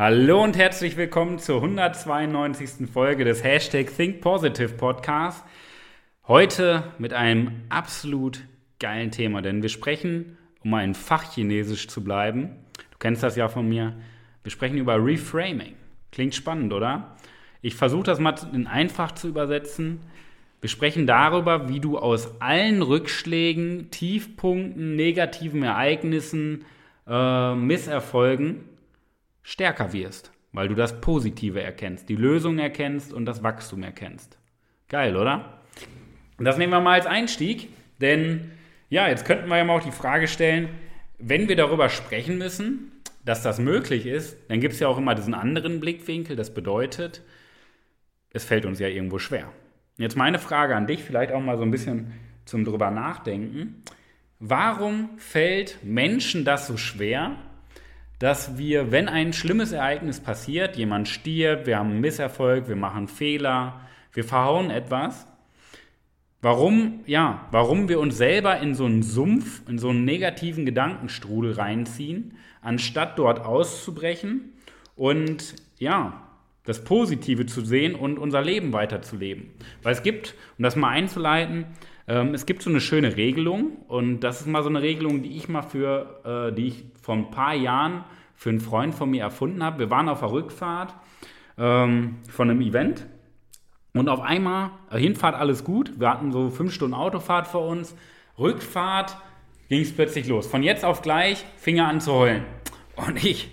Hallo und herzlich willkommen zur 192. Folge des Hashtag Think Positive Podcast. Heute mit einem absolut geilen Thema, denn wir sprechen, um mal in Fachchinesisch zu bleiben, du kennst das ja von mir, wir sprechen über Reframing. Klingt spannend, oder? Ich versuche das mal in einfach zu übersetzen. Wir sprechen darüber, wie du aus allen Rückschlägen, Tiefpunkten, negativen Ereignissen, äh, Misserfolgen stärker wirst, weil du das Positive erkennst, die Lösung erkennst und das Wachstum erkennst. Geil, oder? Und das nehmen wir mal als Einstieg, denn ja, jetzt könnten wir ja mal auch die Frage stellen, wenn wir darüber sprechen müssen, dass das möglich ist, dann gibt es ja auch immer diesen anderen Blickwinkel, das bedeutet, es fällt uns ja irgendwo schwer. Jetzt meine Frage an dich, vielleicht auch mal so ein bisschen zum drüber nachdenken. Warum fällt Menschen das so schwer, dass wir, wenn ein schlimmes Ereignis passiert, jemand stirbt, wir haben einen Misserfolg, wir machen Fehler, wir verhauen etwas, warum, ja, warum wir uns selber in so einen Sumpf, in so einen negativen Gedankenstrudel reinziehen, anstatt dort auszubrechen und ja, das Positive zu sehen und unser Leben weiterzuleben. Weil es gibt, um das mal einzuleiten, ähm, es gibt so eine schöne Regelung und das ist mal so eine Regelung, die ich mal für, äh, die ich vor ein paar Jahren für einen Freund von mir erfunden habe. Wir waren auf der Rückfahrt ähm, von einem Event und auf einmal, Hinfahrt alles gut, wir hatten so fünf Stunden Autofahrt vor uns, Rückfahrt ging es plötzlich los. Von jetzt auf gleich fing er an zu heulen. Und ich,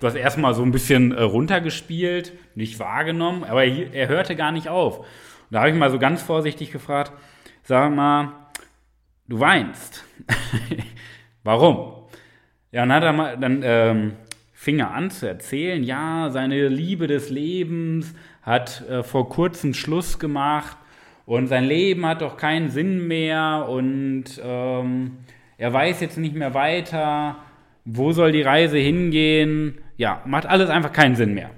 du hast erstmal so ein bisschen äh, runtergespielt, nicht wahrgenommen, aber er, er hörte gar nicht auf. Und da habe ich mal so ganz vorsichtig gefragt, sag mal, du weinst. Warum? Ja, und hat er mal, dann ähm, fing er an zu erzählen, ja, seine Liebe des Lebens hat äh, vor kurzem Schluss gemacht und sein Leben hat doch keinen Sinn mehr und ähm, er weiß jetzt nicht mehr weiter, wo soll die Reise hingehen. Ja, macht alles einfach keinen Sinn mehr.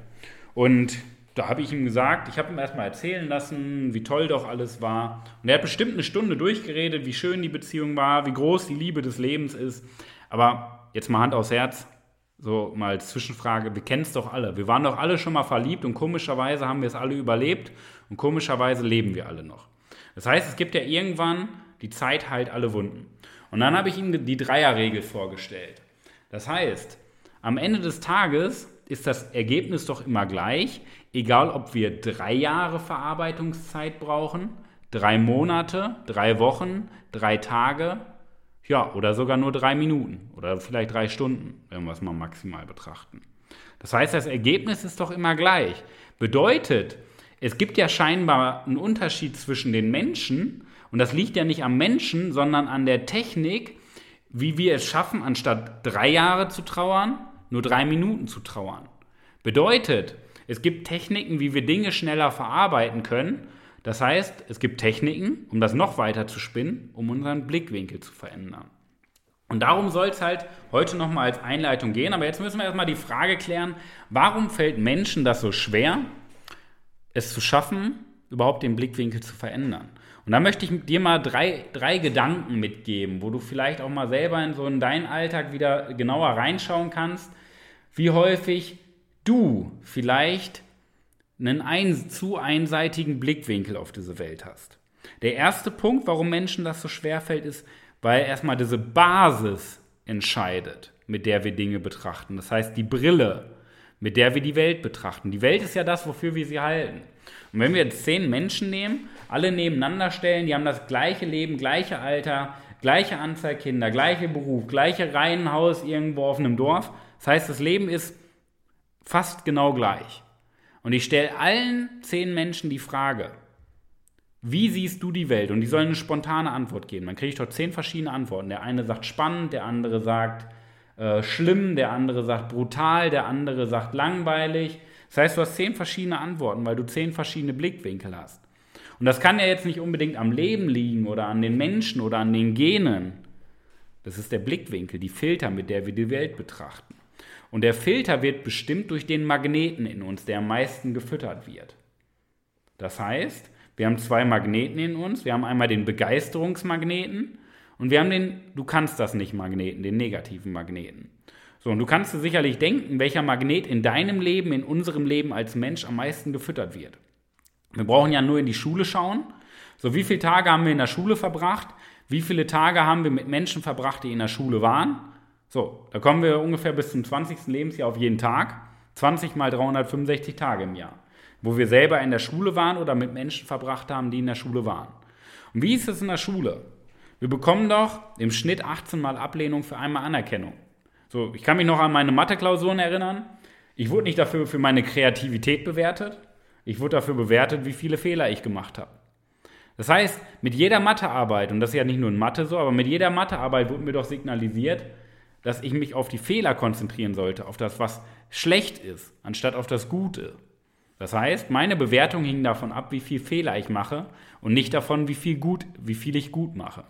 Und da habe ich ihm gesagt, ich habe ihm erstmal erzählen lassen, wie toll doch alles war. Und er hat bestimmt eine Stunde durchgeredet, wie schön die Beziehung war, wie groß die Liebe des Lebens ist. Aber jetzt mal Hand aufs Herz, so mal Zwischenfrage, wir kennen es doch alle. Wir waren doch alle schon mal verliebt und komischerweise haben wir es alle überlebt und komischerweise leben wir alle noch. Das heißt, es gibt ja irgendwann, die Zeit heilt alle Wunden. Und dann habe ich ihm die Dreierregel vorgestellt. Das heißt, am Ende des Tages ist das Ergebnis doch immer gleich, egal ob wir drei Jahre Verarbeitungszeit brauchen, drei Monate, drei Wochen, drei Tage, ja, oder sogar nur drei Minuten oder vielleicht drei Stunden, wenn wir es mal maximal betrachten. Das heißt, das Ergebnis ist doch immer gleich. Bedeutet, es gibt ja scheinbar einen Unterschied zwischen den Menschen und das liegt ja nicht am Menschen, sondern an der Technik, wie wir es schaffen, anstatt drei Jahre zu trauern, nur drei Minuten zu trauern. Bedeutet, es gibt Techniken, wie wir Dinge schneller verarbeiten können. Das heißt, es gibt Techniken, um das noch weiter zu spinnen, um unseren Blickwinkel zu verändern. Und darum soll es halt heute nochmal als Einleitung gehen. Aber jetzt müssen wir erstmal die Frage klären, warum fällt Menschen das so schwer, es zu schaffen, überhaupt den Blickwinkel zu verändern? Und da möchte ich dir mal drei, drei Gedanken mitgeben, wo du vielleicht auch mal selber in so in deinen Alltag wieder genauer reinschauen kannst, wie häufig du vielleicht einen ein, zu einseitigen Blickwinkel auf diese Welt hast. Der erste Punkt, warum Menschen das so schwer fällt, ist, weil erstmal diese Basis entscheidet, mit der wir Dinge betrachten. Das heißt, die Brille, mit der wir die Welt betrachten. Die Welt ist ja das, wofür wir sie halten. Und wenn wir jetzt zehn Menschen nehmen, alle nebeneinander stellen, die haben das gleiche Leben, gleiche Alter, gleiche Anzahl Kinder, gleiche Beruf, gleiche Reihenhaus irgendwo auf einem Dorf. Das heißt, das Leben ist fast genau gleich. Und ich stelle allen zehn Menschen die Frage, wie siehst du die Welt? Und die sollen eine spontane Antwort geben. Dann kriege ich dort zehn verschiedene Antworten. Der eine sagt spannend, der andere sagt äh, schlimm, der andere sagt brutal, der andere sagt langweilig. Das heißt, du hast zehn verschiedene Antworten, weil du zehn verschiedene Blickwinkel hast. Und das kann ja jetzt nicht unbedingt am Leben liegen oder an den Menschen oder an den Genen. Das ist der Blickwinkel, die Filter, mit der wir die Welt betrachten. Und der Filter wird bestimmt durch den Magneten in uns, der am meisten gefüttert wird. Das heißt, wir haben zwei Magneten in uns. Wir haben einmal den Begeisterungsmagneten und wir haben den Du kannst das nicht Magneten, den negativen Magneten. So, und du kannst dir sicherlich denken, welcher Magnet in deinem Leben, in unserem Leben als Mensch am meisten gefüttert wird. Wir brauchen ja nur in die Schule schauen. So, wie viele Tage haben wir in der Schule verbracht? Wie viele Tage haben wir mit Menschen verbracht, die in der Schule waren? So, da kommen wir ungefähr bis zum 20. Lebensjahr auf jeden Tag. 20 mal 365 Tage im Jahr. Wo wir selber in der Schule waren oder mit Menschen verbracht haben, die in der Schule waren. Und wie ist es in der Schule? Wir bekommen doch im Schnitt 18 mal Ablehnung für einmal Anerkennung. So, ich kann mich noch an meine Mathe-Klausuren erinnern. Ich wurde nicht dafür für meine Kreativität bewertet. Ich wurde dafür bewertet, wie viele Fehler ich gemacht habe. Das heißt, mit jeder Mathearbeit, und das ist ja nicht nur in Mathe so, aber mit jeder Mathearbeit wurde mir doch signalisiert, dass ich mich auf die Fehler konzentrieren sollte, auf das, was schlecht ist, anstatt auf das Gute. Das heißt, meine Bewertung hing davon ab, wie viel Fehler ich mache und nicht davon, wie viel, gut, wie viel ich gut mache.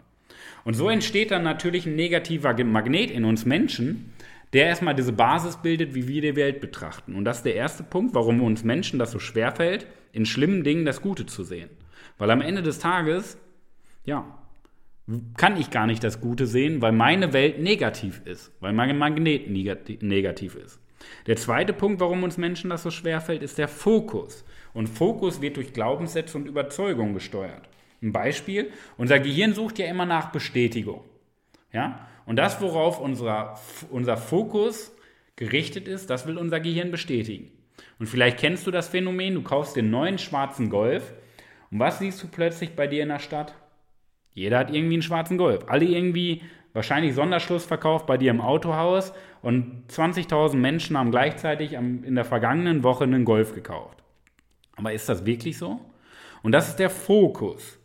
Und so entsteht dann natürlich ein negativer Magnet in uns Menschen, der erstmal diese Basis bildet, wie wir die Welt betrachten. Und das ist der erste Punkt, warum uns Menschen das so schwerfällt, in schlimmen Dingen das Gute zu sehen. Weil am Ende des Tages, ja, kann ich gar nicht das Gute sehen, weil meine Welt negativ ist, weil mein Magnet negativ ist. Der zweite Punkt, warum uns Menschen das so schwerfällt, ist der Fokus. Und Fokus wird durch Glaubenssätze und Überzeugungen gesteuert. Ein Beispiel, unser Gehirn sucht ja immer nach Bestätigung. Ja? Und das, worauf unser, unser Fokus gerichtet ist, das will unser Gehirn bestätigen. Und vielleicht kennst du das Phänomen, du kaufst den neuen schwarzen Golf und was siehst du plötzlich bei dir in der Stadt? Jeder hat irgendwie einen schwarzen Golf. Alle irgendwie wahrscheinlich Sonderschlussverkauf bei dir im Autohaus und 20.000 Menschen haben gleichzeitig in der vergangenen Woche einen Golf gekauft. Aber ist das wirklich so? Und das ist der Fokus.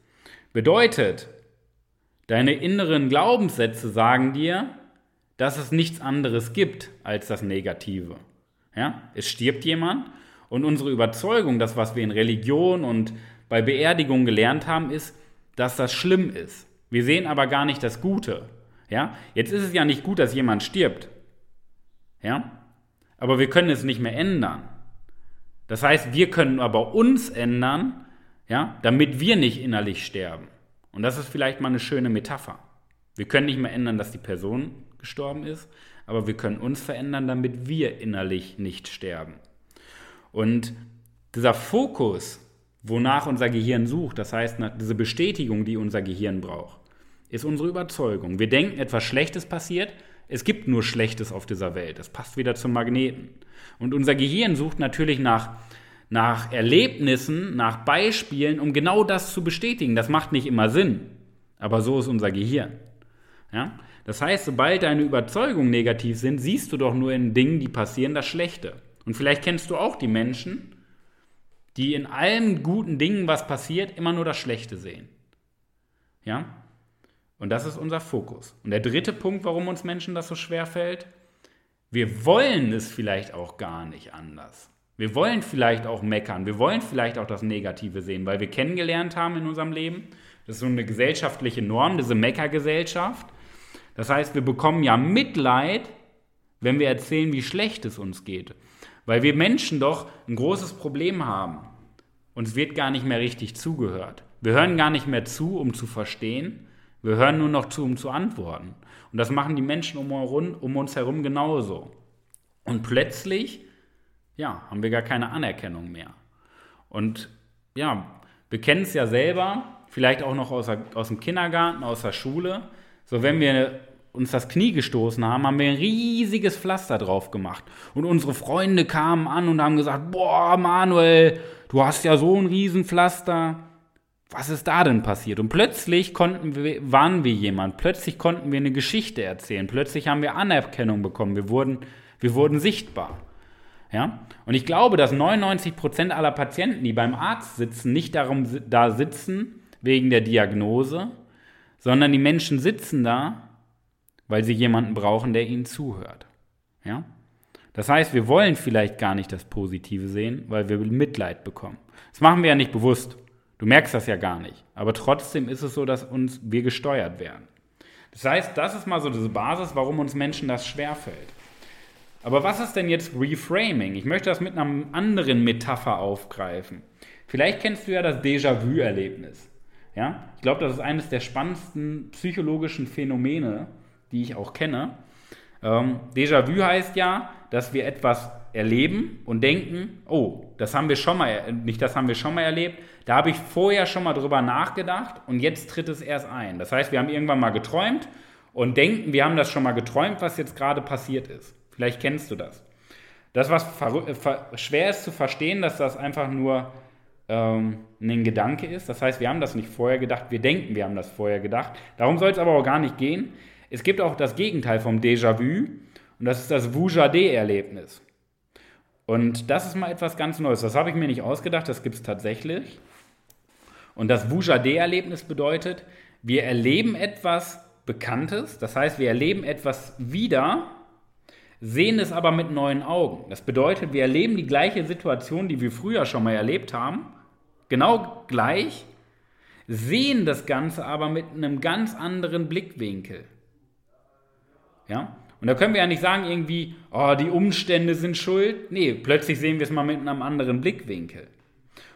Bedeutet, deine inneren Glaubenssätze sagen dir, dass es nichts anderes gibt als das Negative. Ja? Es stirbt jemand und unsere Überzeugung, das, was wir in Religion und bei Beerdigungen gelernt haben, ist, dass das schlimm ist. Wir sehen aber gar nicht das Gute. Ja? Jetzt ist es ja nicht gut, dass jemand stirbt. Ja? Aber wir können es nicht mehr ändern. Das heißt, wir können aber uns ändern, ja, damit wir nicht innerlich sterben. Und das ist vielleicht mal eine schöne Metapher. Wir können nicht mehr ändern, dass die Person gestorben ist, aber wir können uns verändern, damit wir innerlich nicht sterben. Und dieser Fokus wonach unser Gehirn sucht, das heißt diese Bestätigung, die unser Gehirn braucht, ist unsere Überzeugung. Wir denken, etwas Schlechtes passiert, es gibt nur Schlechtes auf dieser Welt. Das passt wieder zum Magneten. Und unser Gehirn sucht natürlich nach, nach Erlebnissen, nach Beispielen, um genau das zu bestätigen. Das macht nicht immer Sinn, aber so ist unser Gehirn. Ja? Das heißt, sobald deine Überzeugungen negativ sind, siehst du doch nur in Dingen, die passieren, das Schlechte. Und vielleicht kennst du auch die Menschen, die in allen guten Dingen, was passiert, immer nur das Schlechte sehen. Ja? Und das ist unser Fokus. Und der dritte Punkt, warum uns Menschen das so schwer fällt, wir wollen es vielleicht auch gar nicht anders. Wir wollen vielleicht auch meckern, wir wollen vielleicht auch das Negative sehen, weil wir kennengelernt haben in unserem Leben, das ist so eine gesellschaftliche Norm, diese Meckergesellschaft. Das heißt, wir bekommen ja Mitleid, wenn wir erzählen, wie schlecht es uns geht. Weil wir Menschen doch ein großes Problem haben. Uns wird gar nicht mehr richtig zugehört. Wir hören gar nicht mehr zu, um zu verstehen. Wir hören nur noch zu, um zu antworten. Und das machen die Menschen um, uns herum genauso. Und plötzlich, ja, haben wir gar keine Anerkennung mehr. Und ja, wir kennen es ja selber, vielleicht auch noch aus, der, aus dem Kindergarten, aus der Schule. So, wenn wir uns das Knie gestoßen haben, haben wir ein riesiges Pflaster drauf gemacht. Und unsere Freunde kamen an und haben gesagt, boah, Manuel, du hast ja so ein Riesenpflaster. Was ist da denn passiert? Und plötzlich konnten wir, waren wir jemand. Plötzlich konnten wir eine Geschichte erzählen. Plötzlich haben wir Anerkennung bekommen. Wir wurden, wir wurden sichtbar. Ja? Und ich glaube, dass 99 Prozent aller Patienten, die beim Arzt sitzen, nicht darum da sitzen wegen der Diagnose, sondern die Menschen sitzen da, weil sie jemanden brauchen, der ihnen zuhört. Ja? Das heißt, wir wollen vielleicht gar nicht das Positive sehen, weil wir Mitleid bekommen. Das machen wir ja nicht bewusst. Du merkst das ja gar nicht. Aber trotzdem ist es so, dass uns wir gesteuert werden. Das heißt, das ist mal so diese Basis, warum uns Menschen das schwerfällt. Aber was ist denn jetzt Reframing? Ich möchte das mit einer anderen Metapher aufgreifen. Vielleicht kennst du ja das Déjà-vu-Erlebnis. Ja? Ich glaube, das ist eines der spannendsten psychologischen Phänomene, die ich auch kenne. Ähm, Déjà-vu heißt ja, dass wir etwas erleben und denken, oh, das haben wir schon mal, nicht das haben wir schon mal erlebt, da habe ich vorher schon mal drüber nachgedacht und jetzt tritt es erst ein. Das heißt, wir haben irgendwann mal geträumt und denken, wir haben das schon mal geträumt, was jetzt gerade passiert ist. Vielleicht kennst du das. Das, was schwer ist zu verstehen, dass das einfach nur ähm, ein Gedanke ist. Das heißt, wir haben das nicht vorher gedacht, wir denken, wir haben das vorher gedacht. Darum soll es aber auch gar nicht gehen. Es gibt auch das Gegenteil vom Déjà-vu und das ist das Vujade-Erlebnis. Und das ist mal etwas ganz Neues. Das habe ich mir nicht ausgedacht, das gibt es tatsächlich. Und das Vujade-Erlebnis bedeutet, wir erleben etwas Bekanntes, das heißt, wir erleben etwas wieder, sehen es aber mit neuen Augen. Das bedeutet, wir erleben die gleiche Situation, die wir früher schon mal erlebt haben, genau gleich, sehen das Ganze aber mit einem ganz anderen Blickwinkel. Ja? Und da können wir ja nicht sagen, irgendwie, oh, die Umstände sind schuld. Nee, plötzlich sehen wir es mal mit einem anderen Blickwinkel.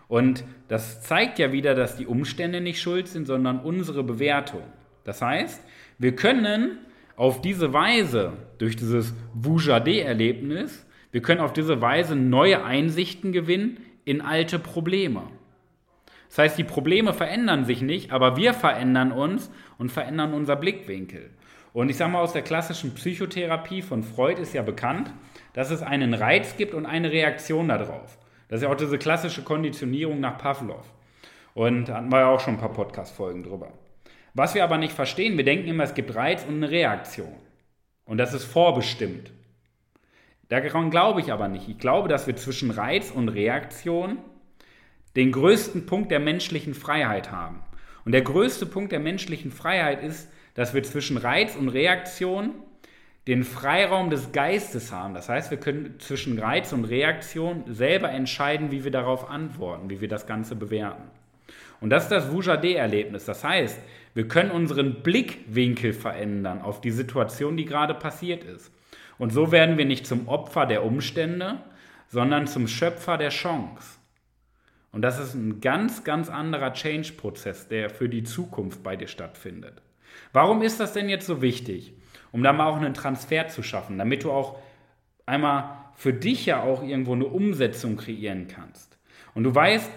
Und das zeigt ja wieder, dass die Umstände nicht schuld sind, sondern unsere Bewertung. Das heißt, wir können auf diese Weise, durch dieses Vujade-Erlebnis, wir können auf diese Weise neue Einsichten gewinnen in alte Probleme. Das heißt, die Probleme verändern sich nicht, aber wir verändern uns und verändern unser Blickwinkel. Und ich sage mal, aus der klassischen Psychotherapie von Freud ist ja bekannt, dass es einen Reiz gibt und eine Reaktion darauf. Das ist ja auch diese klassische Konditionierung nach Pavlov. Und da hatten wir ja auch schon ein paar Podcast-Folgen drüber. Was wir aber nicht verstehen, wir denken immer, es gibt Reiz und eine Reaktion. Und das ist vorbestimmt. Daran glaube ich aber nicht. Ich glaube, dass wir zwischen Reiz und Reaktion den größten Punkt der menschlichen Freiheit haben. Und der größte Punkt der menschlichen Freiheit ist, dass wir zwischen Reiz und Reaktion den Freiraum des Geistes haben. Das heißt, wir können zwischen Reiz und Reaktion selber entscheiden, wie wir darauf antworten, wie wir das Ganze bewerten. Und das ist das Vujade-Erlebnis. Das heißt, wir können unseren Blickwinkel verändern auf die Situation, die gerade passiert ist. Und so werden wir nicht zum Opfer der Umstände, sondern zum Schöpfer der Chance. Und das ist ein ganz, ganz anderer Change-Prozess, der für die Zukunft bei dir stattfindet. Warum ist das denn jetzt so wichtig? Um da mal auch einen Transfer zu schaffen, damit du auch einmal für dich ja auch irgendwo eine Umsetzung kreieren kannst. Und du weißt,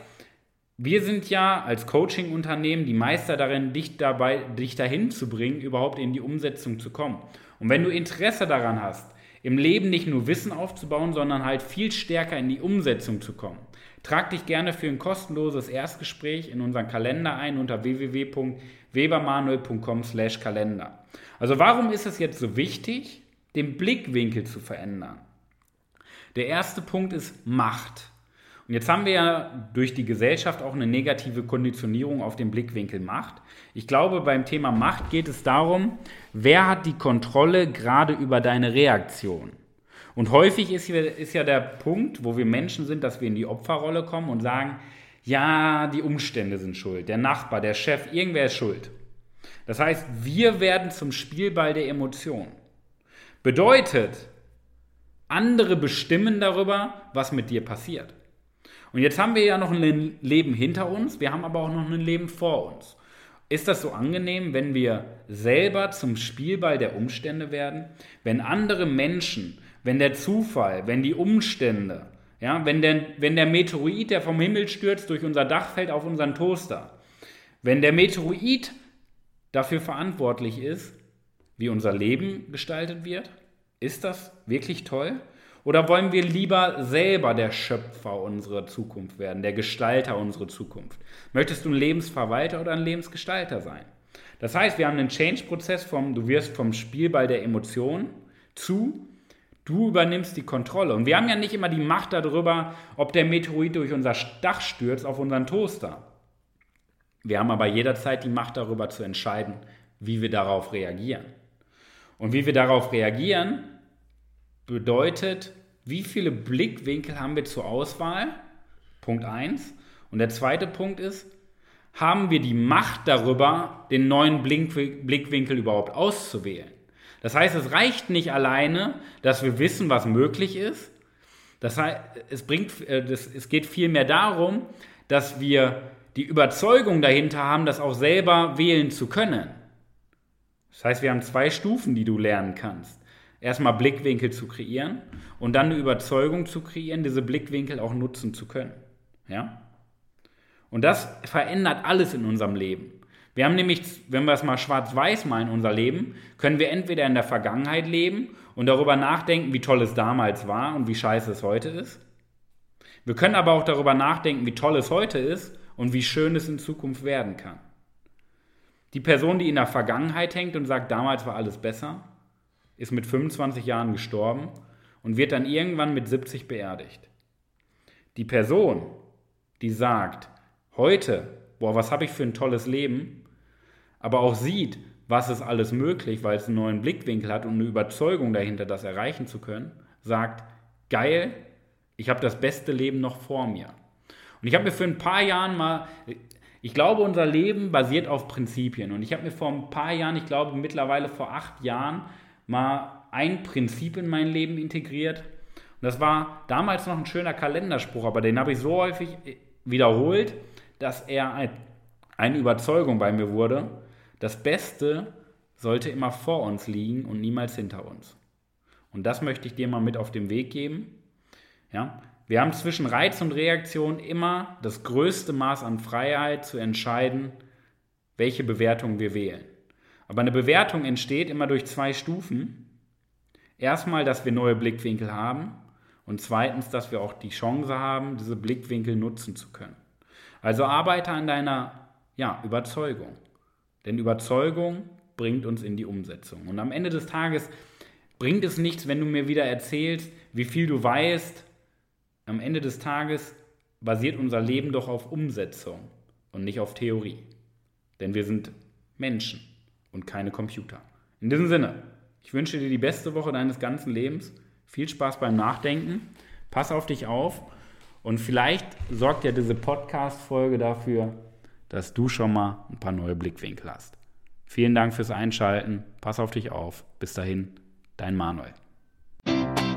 wir sind ja als Coaching-Unternehmen die Meister darin, dich dabei, dich dahin zu bringen, überhaupt in die Umsetzung zu kommen. Und wenn du Interesse daran hast, im Leben nicht nur Wissen aufzubauen, sondern halt viel stärker in die Umsetzung zu kommen, trag dich gerne für ein kostenloses Erstgespräch in unseren Kalender ein unter www.webermanuel.com/kalender. Also warum ist es jetzt so wichtig, den Blickwinkel zu verändern? Der erste Punkt ist Macht. Und jetzt haben wir ja durch die Gesellschaft auch eine negative Konditionierung auf den Blickwinkel Macht. Ich glaube, beim Thema Macht geht es darum, wer hat die Kontrolle gerade über deine Reaktion. Und häufig ist, ist ja der Punkt, wo wir Menschen sind, dass wir in die Opferrolle kommen und sagen, ja, die Umstände sind schuld, der Nachbar, der Chef, irgendwer ist schuld. Das heißt, wir werden zum Spielball der Emotionen. Bedeutet, andere bestimmen darüber, was mit dir passiert. Und jetzt haben wir ja noch ein Leben hinter uns, wir haben aber auch noch ein Leben vor uns. Ist das so angenehm, wenn wir selber zum Spielball der Umstände werden? Wenn andere Menschen, wenn der Zufall, wenn die Umstände, ja, wenn, der, wenn der Meteorit, der vom Himmel stürzt, durch unser Dach fällt auf unseren Toaster, wenn der Meteorit dafür verantwortlich ist, wie unser Leben gestaltet wird, ist das wirklich toll? Oder wollen wir lieber selber der Schöpfer unserer Zukunft werden, der Gestalter unserer Zukunft? Möchtest du ein Lebensverwalter oder ein Lebensgestalter sein? Das heißt, wir haben einen Change-Prozess vom, du wirst vom Spielball der Emotionen zu, du übernimmst die Kontrolle. Und wir haben ja nicht immer die Macht darüber, ob der Meteorit durch unser Dach stürzt auf unseren Toaster. Wir haben aber jederzeit die Macht darüber zu entscheiden, wie wir darauf reagieren. Und wie wir darauf reagieren, bedeutet, wie viele Blickwinkel haben wir zur Auswahl? Punkt 1. Und der zweite Punkt ist, haben wir die Macht darüber, den neuen Blickwinkel überhaupt auszuwählen? Das heißt, es reicht nicht alleine, dass wir wissen, was möglich ist. Das heißt, es, bringt, äh, es geht vielmehr darum, dass wir die Überzeugung dahinter haben, das auch selber wählen zu können. Das heißt, wir haben zwei Stufen, die du lernen kannst. Erstmal Blickwinkel zu kreieren und dann eine Überzeugung zu kreieren, diese Blickwinkel auch nutzen zu können. Ja? Und das verändert alles in unserem Leben. Wir haben nämlich, wenn wir es mal schwarz-weiß malen, unser Leben, können wir entweder in der Vergangenheit leben und darüber nachdenken, wie toll es damals war und wie scheiße es heute ist. Wir können aber auch darüber nachdenken, wie toll es heute ist und wie schön es in Zukunft werden kann. Die Person, die in der Vergangenheit hängt und sagt, damals war alles besser, ist mit 25 Jahren gestorben und wird dann irgendwann mit 70 beerdigt. Die Person, die sagt, heute, boah, was habe ich für ein tolles Leben, aber auch sieht, was ist alles möglich, weil es einen neuen Blickwinkel hat und eine Überzeugung dahinter, das erreichen zu können, sagt, geil, ich habe das beste Leben noch vor mir. Und ich habe mir für ein paar Jahren mal, ich glaube, unser Leben basiert auf Prinzipien. Und ich habe mir vor ein paar Jahren, ich glaube mittlerweile vor acht Jahren, mal ein Prinzip in mein Leben integriert. Und das war damals noch ein schöner Kalenderspruch, aber den habe ich so häufig wiederholt, dass er eine Überzeugung bei mir wurde, das Beste sollte immer vor uns liegen und niemals hinter uns. Und das möchte ich dir mal mit auf den Weg geben. Ja? Wir haben zwischen Reiz und Reaktion immer das größte Maß an Freiheit zu entscheiden, welche Bewertung wir wählen. Aber eine Bewertung entsteht immer durch zwei Stufen. Erstmal, dass wir neue Blickwinkel haben und zweitens, dass wir auch die Chance haben, diese Blickwinkel nutzen zu können. Also arbeite an deiner ja, Überzeugung. Denn Überzeugung bringt uns in die Umsetzung. Und am Ende des Tages bringt es nichts, wenn du mir wieder erzählst, wie viel du weißt. Am Ende des Tages basiert unser Leben doch auf Umsetzung und nicht auf Theorie. Denn wir sind Menschen und keine Computer. In diesem Sinne, ich wünsche dir die beste Woche deines ganzen Lebens. Viel Spaß beim Nachdenken. Pass auf dich auf. Und vielleicht sorgt ja diese Podcast-Folge dafür, dass du schon mal ein paar neue Blickwinkel hast. Vielen Dank fürs Einschalten. Pass auf dich auf. Bis dahin, dein Manuel.